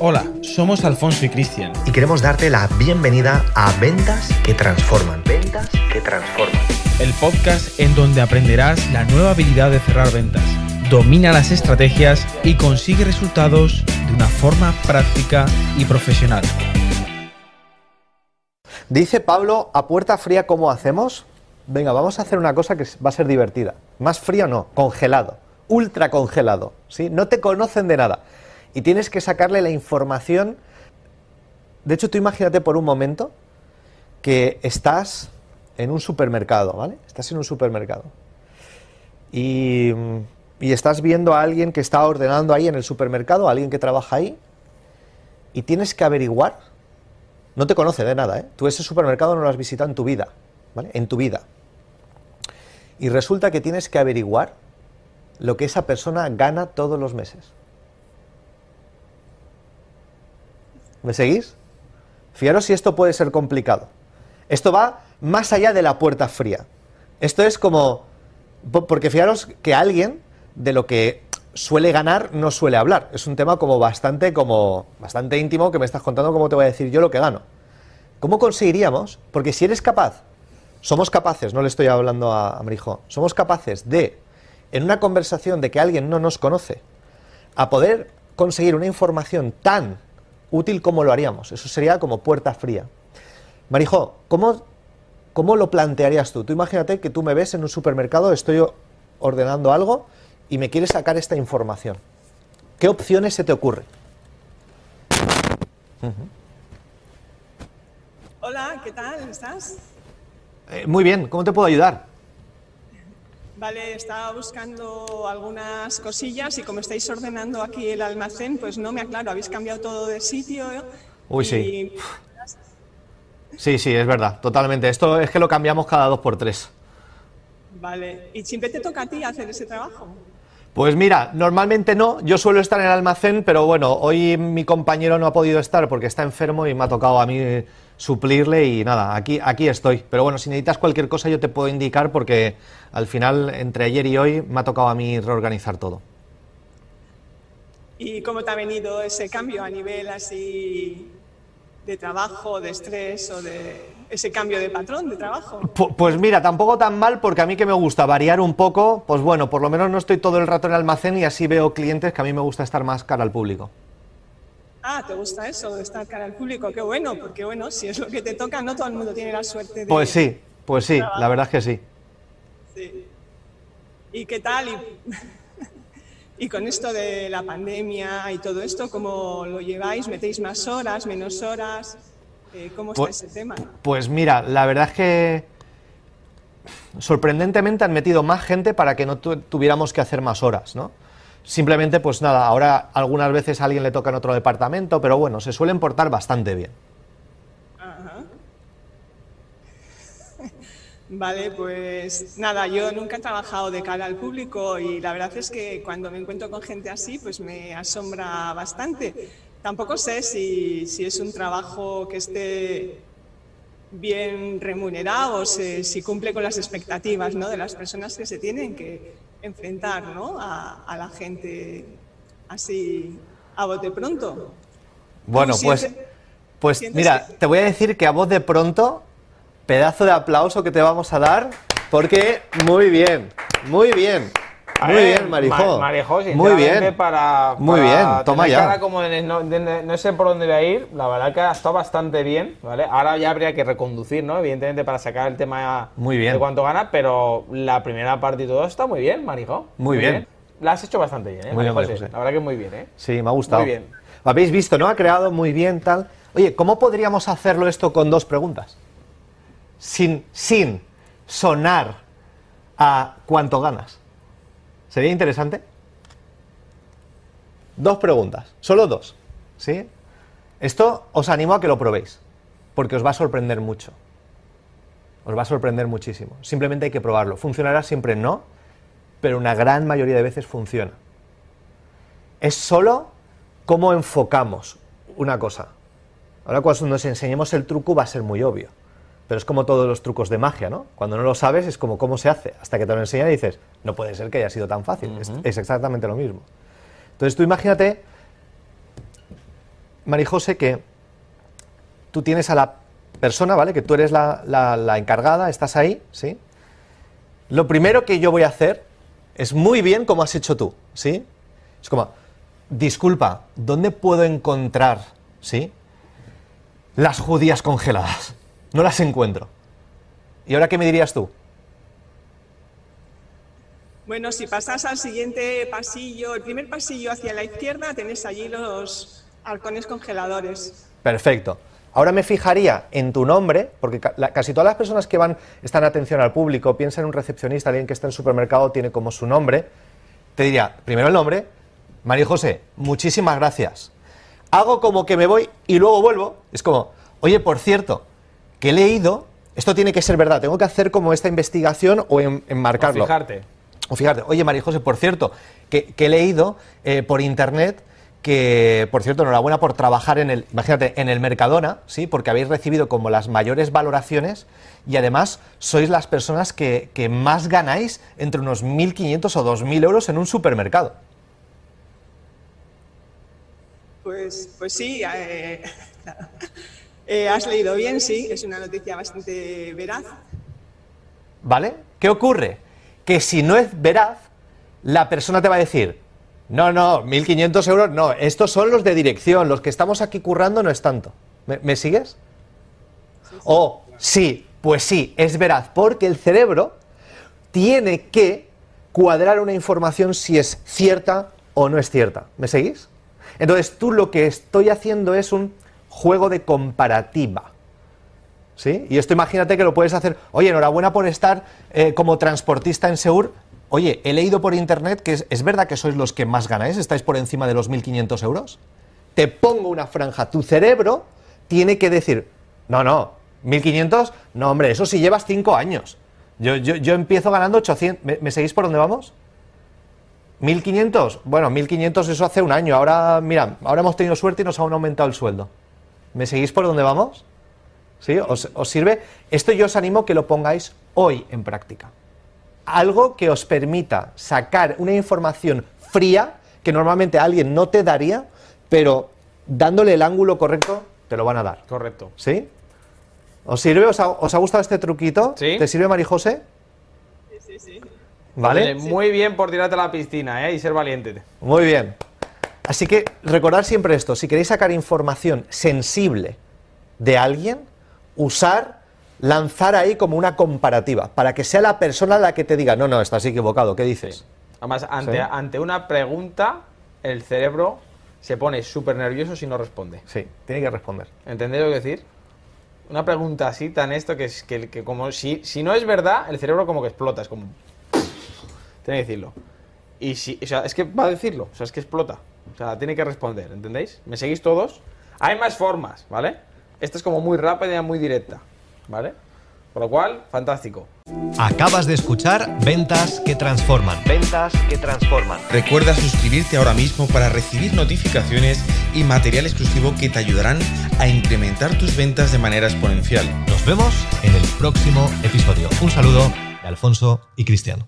Hola, somos Alfonso y Cristian. Y queremos darte la bienvenida a Ventas que Transforman. Ventas que Transforman. El podcast en donde aprenderás la nueva habilidad de cerrar ventas. Domina las estrategias y consigue resultados de una forma práctica y profesional. Dice Pablo, a puerta fría, ¿cómo hacemos? Venga, vamos a hacer una cosa que va a ser divertida. Más frío no, congelado, ultra congelado. ¿sí? No te conocen de nada. Y tienes que sacarle la información. De hecho, tú imagínate por un momento que estás en un supermercado, ¿vale? Estás en un supermercado. Y, y estás viendo a alguien que está ordenando ahí en el supermercado, a alguien que trabaja ahí, y tienes que averiguar no te conoce de nada, ¿eh? Tú ese supermercado no lo has visitado en tu vida, ¿vale? En tu vida. Y resulta que tienes que averiguar lo que esa persona gana todos los meses. ¿Me seguís? Fijaros si esto puede ser complicado. Esto va más allá de la puerta fría. Esto es como... Porque fijaros que alguien de lo que suele ganar no suele hablar. Es un tema como bastante, como bastante íntimo que me estás contando cómo te voy a decir yo lo que gano. ¿Cómo conseguiríamos? Porque si eres capaz, somos capaces, no le estoy hablando a, a somos capaces de, en una conversación de que alguien no nos conoce, a poder conseguir una información tan útil como lo haríamos. Eso sería como puerta fría. Marijo, ¿cómo, ¿cómo lo plantearías tú? Tú imagínate que tú me ves en un supermercado, estoy ordenando algo y me quieres sacar esta información. ¿Qué opciones se te ocurren? Hola, ¿qué tal? ¿Estás? Eh, muy bien, ¿cómo te puedo ayudar? Vale, estaba buscando algunas cosillas y como estáis ordenando aquí el almacén, pues no me aclaro, habéis cambiado todo de sitio. Uy, sí. Sí, sí, es verdad, totalmente. Esto es que lo cambiamos cada dos por tres. Vale, ¿y siempre te toca a ti hacer ese trabajo? Pues mira, normalmente no, yo suelo estar en el almacén, pero bueno, hoy mi compañero no ha podido estar porque está enfermo y me ha tocado a mí suplirle y nada, aquí, aquí estoy. Pero bueno, si necesitas cualquier cosa yo te puedo indicar porque al final, entre ayer y hoy, me ha tocado a mí reorganizar todo. ¿Y cómo te ha venido ese cambio a nivel así de trabajo, de estrés o de ese cambio de patrón de trabajo? Pues mira, tampoco tan mal porque a mí que me gusta variar un poco, pues bueno, por lo menos no estoy todo el rato en el almacén y así veo clientes que a mí me gusta estar más cara al público. Ah, ¿te gusta eso de estar cara al público? Qué bueno, porque bueno, si es lo que te toca, no todo el mundo tiene la suerte de... Pues sí, pues sí, la verdad es que sí. Sí. ¿Y qué tal? Y... Y con esto de la pandemia y todo esto, ¿cómo lo lleváis? ¿Metéis más horas, menos horas? Eh, ¿Cómo está pues, ese tema? Pues mira, la verdad es que sorprendentemente han metido más gente para que no tu tuviéramos que hacer más horas, ¿no? Simplemente, pues nada, ahora algunas veces a alguien le toca en otro departamento, pero bueno, se suelen portar bastante bien. Vale, pues nada, yo nunca he trabajado de cara al público y la verdad es que cuando me encuentro con gente así, pues me asombra bastante. Tampoco sé si, si es un trabajo que esté bien remunerado o si, si, cumple con las expectativas ¿no? de las personas que se tienen que enfrentar ¿no? a, a la gente así a bote pronto. Bueno, pues, pues mira, te voy a decir que a voz de pronto pedazo de aplauso que te vamos a dar, porque muy bien, muy bien. Muy bien, Marijó. Marijó, muy bien. Para, muy bien, toma ya. Cara como de, no, de, no, sé por dónde voy a ir, la verdad que ha estado bastante bien, ¿vale? Ahora ya habría que reconducir, ¿no? Evidentemente para sacar el tema muy bien. de cuánto gana, pero la primera parte y todo está muy bien, Marijó. Muy, muy bien. bien. La has hecho bastante bien, ¿eh? Muy bien, La verdad que muy bien, ¿eh? Sí, me ha gustado. Muy bien. Lo habéis visto, ¿no? Ha creado muy bien, tal. Oye, ¿cómo podríamos hacerlo esto con dos preguntas? Sin, sin sonar a cuánto ganas. ¿Sería interesante? Dos preguntas, solo dos. ¿Sí? Esto os animo a que lo probéis, porque os va a sorprender mucho. Os va a sorprender muchísimo. Simplemente hay que probarlo. Funcionará siempre no, pero una gran mayoría de veces funciona. Es solo cómo enfocamos una cosa. Ahora cuando nos enseñemos el truco va a ser muy obvio. Pero es como todos los trucos de magia, ¿no? Cuando no lo sabes es como cómo se hace. Hasta que te lo enseñan y dices, no puede ser que haya sido tan fácil. es, es, exactamente lo mismo. Entonces tú imagínate Marijose, que tú tienes a la persona, ¿vale? Que tú eres la, la- la encargada, estás ahí, ¿sí? Lo primero que yo voy a hacer es muy bien como has hecho tú, ¿sí? Es como, disculpa, ¿dónde puedo encontrar, ¿sí? Las judías congeladas. No las encuentro. ¿Y ahora qué me dirías tú? Bueno, si pasas al siguiente pasillo, el primer pasillo hacia la izquierda, tenés allí los halcones congeladores. Perfecto. Ahora me fijaría en tu nombre, porque casi todas las personas que van, están atención al público, piensan en un recepcionista, alguien que está en el supermercado, tiene como su nombre. Te diría, primero el nombre, María José, muchísimas gracias. Hago como que me voy y luego vuelvo. Es como, oye, por cierto, que he leído, esto tiene que ser verdad, tengo que hacer como esta investigación o en- enmarcarlo. Fijarte. O fíjate, oye María José, por cierto, que, que he leído eh, por internet que, por cierto, enhorabuena por trabajar en el, imagínate, en el Mercadona, ¿sí? Porque habéis recibido como las mayores valoraciones y además sois las personas que, que más ganáis entre unos 1.500 o 2.000 euros en un supermercado. Pues, pues sí, eh, eh, has leído bien, sí, es una noticia bastante veraz. ¿Vale? ¿Qué ocurre? Que si no es veraz, la persona te va a decir, no, no, 1.500 euros, no, estos son los de dirección, los que estamos aquí currando no es tanto. ¿Me, me sigues? O sí, pues sí, es veraz, porque el cerebro tiene que cuadrar una información si es cierta o no es cierta. ¿Me seguís? Entonces tú lo que estoy haciendo es un juego de comparativa. ¿Sí? Y esto imagínate que lo puedes hacer, oye, enhorabuena por estar eh, como transportista en Seur. Oye, he leído por internet que es, verdad que sois los que más ganáis, estáis por encima de los 1.500 euros. Te pongo una franja, tu cerebro tiene que decir, no, no, 1.500, no, hombre, eso sí llevas 5 años. Yo, yo, yo empiezo ganando 800, ¿Me, me seguís por dónde vamos? 1.500, bueno, 1.500 eso hace un año, ahora, mira, ahora hemos tenido suerte y nos han aumentado el sueldo. ¿Me seguís por dónde vamos? ¿Sí? ¿Os, os sirve? Esto yo os animo que lo pongáis hoy en práctica. Algo que os permita sacar una información fría que normalmente alguien no te daría, pero dándole el ángulo correcto te lo van a dar. Correcto. ¿Sí? ¿Os sirve? ¿Os ha, os ha gustado este truquito? Sí. ¿Te sirve, Marijose? Sí, sí, sí. ¿Vale? Muy bien por tirarte a la piscina, ¿eh? Y ser valiente. Muy bien. Así que recordad siempre esto, si queréis sacar información sensible de alguien, usar, lanzar ahí como una comparativa, para que sea la persona la que te diga, no, no, estás equivocado, ¿qué dices? Además, ante, Sí. ante una pregunta, el cerebro se pone súper nervioso si no responde. Sí, tiene que responder. ¿Entendéis lo que decir? Una pregunta así, tan esto, que es que, que como si, si no es verdad, el cerebro como que explota, es como... Tiene que decirlo. Y si, o sea, es que va a decirlo, o sea, es que explota. O sea, tiene que responder, ¿entendéis? ¿Me seguís todos? Hay más formas, ¿vale? Esta es como muy rápida y muy directa, ¿vale? Por lo cual, fantástico. Acabas de escuchar Ventas que Transforman. Ventas que transforman. Recuerda suscribirte ahora mismo para recibir notificaciones y material exclusivo que te ayudarán a incrementar tus ventas de manera exponencial. Nos vemos en el próximo episodio. Un saludo de Alfonso y Cristiano.